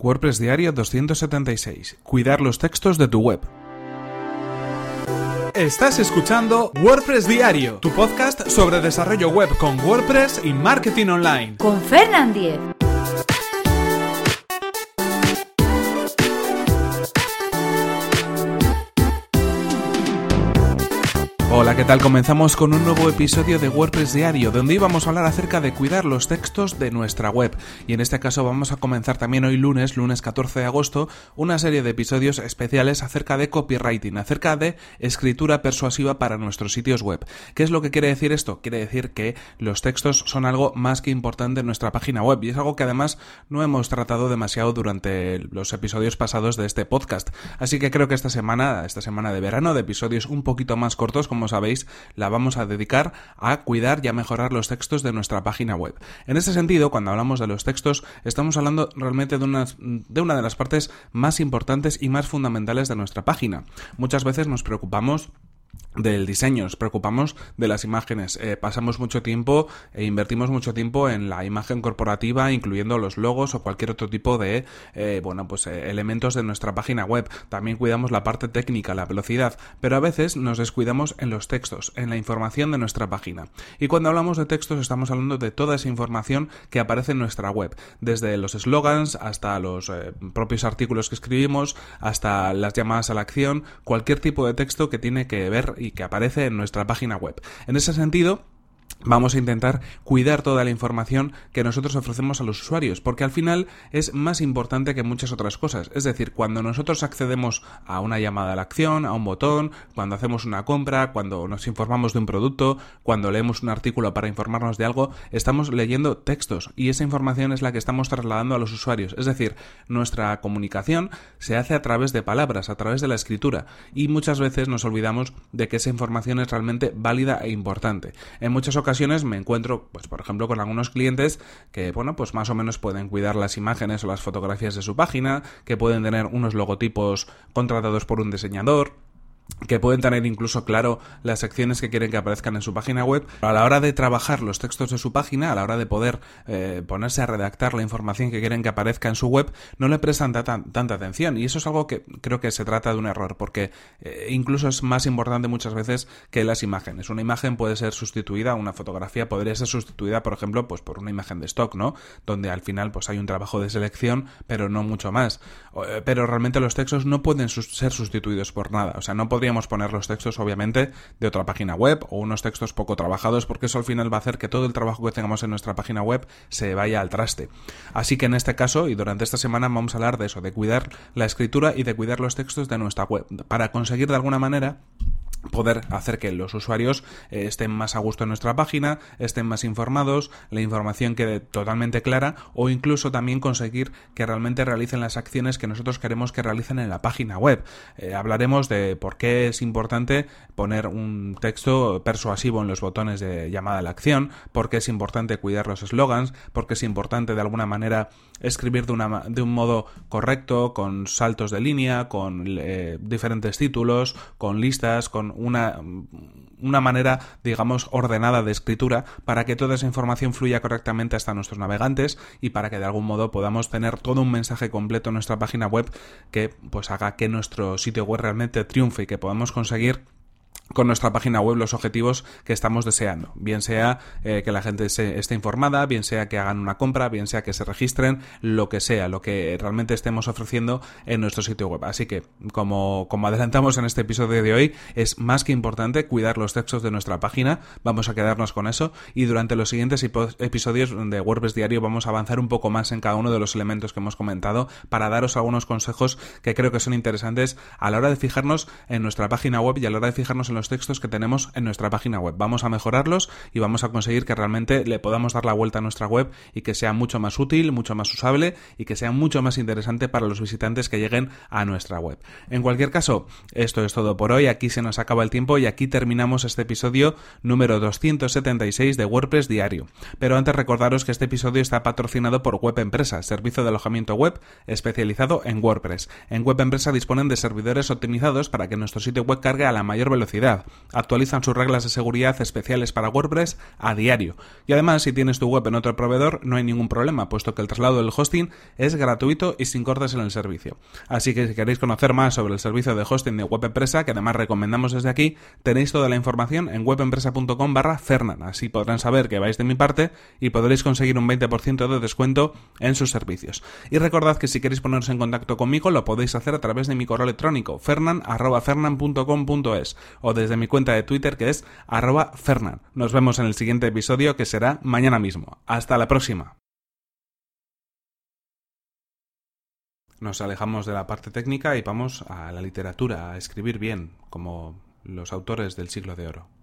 WordPress Diario 276. Cuidar los textos de tu web. Estás escuchando WordPress Diario, tu podcast sobre desarrollo web con WordPress y marketing online. Con Fernand Diez. Hola, ¿qué tal? Comenzamos con un nuevo episodio de WordPress Diario, donde íbamos a hablar acerca de cuidar los textos de nuestra web. Y en este caso vamos a comenzar también hoy lunes, lunes 14 de agosto, una serie de episodios especiales acerca de copywriting, acerca de escritura persuasiva para nuestros sitios web. ¿Qué es lo que quiere decir esto? Quiere decir que los textos son algo más que importante en nuestra página web y es algo que además no hemos tratado demasiado durante los episodios pasados de este podcast. Así que creo que esta semana, esta semana de verano, de episodios un poquito más cortos, como sabéis, la vamos a dedicar a cuidar y a mejorar los textos de nuestra página web. En este sentido, cuando hablamos de los textos, estamos hablando realmente de una, de una de las partes más importantes y más fundamentales de nuestra página. Muchas veces nos preocupamos del diseño, nos preocupamos de las imágenes, eh, pasamos mucho tiempo e invertimos mucho tiempo en la imagen corporativa, incluyendo los logos o cualquier otro tipo de, eh, bueno, pues elementos de nuestra página web. También cuidamos la parte técnica, la velocidad, pero a veces nos descuidamos en los textos, en la información de nuestra página. Y cuando hablamos de textos estamos hablando de toda esa información que aparece en nuestra web, desde los slogans hasta los propios artículos que escribimos, hasta las llamadas a la acción, cualquier tipo de texto que tiene que ver y que aparece en nuestra página web. En ese sentido, vamos a intentar cuidar toda la información que nosotros ofrecemos a los usuarios, porque al final es más importante que muchas otras cosas. Es decir, cuando nosotros accedemos a una llamada a la acción, a un botón, cuando hacemos una compra, cuando nos informamos de un producto, cuando leemos un artículo para informarnos de algo, estamos leyendo textos y esa información es la que estamos trasladando a los usuarios. Es decir, nuestra comunicación se hace a través de palabras, a través de la escritura y muchas veces nos olvidamos de que esa información es realmente válida e importante. En muchas ocasiones me encuentro, pues por ejemplo, con algunos clientes que, bueno, pues más o menos pueden cuidar las imágenes o las fotografías de su página, que pueden tener unos logotipos contratados por un diseñador, que pueden tener incluso claro las secciones que quieren que aparezcan en su página web. A la hora de trabajar los textos de su página, a la hora de poder eh, ponerse a redactar la información que quieren que aparezca en su web, no le prestan tanta atención. Y eso es algo que creo que se trata de un error, porque eh, incluso es más importante muchas veces que las imágenes. Una imagen puede ser sustituida, una fotografía podría ser sustituida, por ejemplo, pues por una imagen de stock, ¿no? Donde al final pues hay un trabajo de selección, pero no mucho más. Eh, pero realmente los textos no pueden ser sustituidos por nada. O sea, no podríamos poner los textos, obviamente, de otra página web o unos textos poco trabajados, porque eso al final va a hacer que todo el trabajo que tengamos en nuestra página web se vaya al traste. Así que en este caso, y durante esta semana, vamos a hablar de eso, de cuidar la escritura y de cuidar los textos de nuestra web, para conseguir de alguna manera poder hacer que los usuarios eh, estén más a gusto en nuestra página, estén más informados, la información quede totalmente clara o incluso también conseguir que realmente realicen las acciones que nosotros queremos que realicen en la página web. Eh, hablaremos de por qué es importante poner un texto persuasivo en los botones de llamada a la acción, por qué es importante cuidar los eslogans, por qué es importante de alguna manera escribir de, una, de un modo correcto, con saltos de línea, con eh, diferentes títulos, con listas, con una, una manera, digamos, ordenada de escritura para que toda esa información fluya correctamente hasta nuestros navegantes y para que de algún modo podamos tener todo un mensaje completo en nuestra página web que pues haga que nuestro sitio web realmente triunfe y que podamos conseguir con nuestra página web los objetivos que estamos deseando. Bien sea eh, que la gente se, esté informada, bien sea que hagan una compra, bien sea que se registren, lo que sea, lo que realmente estemos ofreciendo en nuestro sitio web. Así que, como, como adelantamos en este episodio de hoy, es más que importante cuidar los textos de nuestra página. Vamos a quedarnos con eso y durante los siguientes episodios de WordPress Diario vamos a avanzar un poco más en cada uno de los elementos que hemos comentado para daros algunos consejos que creo que son interesantes a la hora de fijarnos en nuestra página web y a la hora de fijarnos en los textos que tenemos en nuestra página web. Vamos a mejorarlos y vamos a conseguir que realmente le podamos dar la vuelta a nuestra web y que sea mucho más útil, mucho más usable y que sea mucho más interesante para los visitantes que lleguen a nuestra web. En cualquier caso, esto es todo por hoy. Aquí se nos acaba el tiempo y aquí terminamos este episodio número 276 de WordPress Diario. Pero antes recordaros que este episodio está patrocinado por Web Empresa, servicio de alojamiento web especializado en WordPress. En Web Empresa disponen de servidores optimizados para que nuestro sitio web cargue a la mayor velocidad Actualizan sus reglas de seguridad especiales para WordPress a diario. Y además, si tienes tu web en otro proveedor, no hay ningún problema, puesto que el traslado del hosting es gratuito y sin cortes en el servicio. Así que si queréis conocer más sobre el servicio de hosting de Web Empresa, que además recomendamos desde aquí, tenéis toda la información en webempresa.com barra Fernan. Así podrán saber que vais de mi parte y podréis conseguir un 20% de descuento en sus servicios. Y recordad que si queréis poneros en contacto conmigo, lo podéis hacer a través de mi correo electrónico, fernan.fernan.com.es desde mi cuenta de Twitter que es arroba fernan. Nos vemos en el siguiente episodio que será mañana mismo. Hasta la próxima. Nos alejamos de la parte técnica y vamos a la literatura, a escribir bien, como los autores del siglo de oro.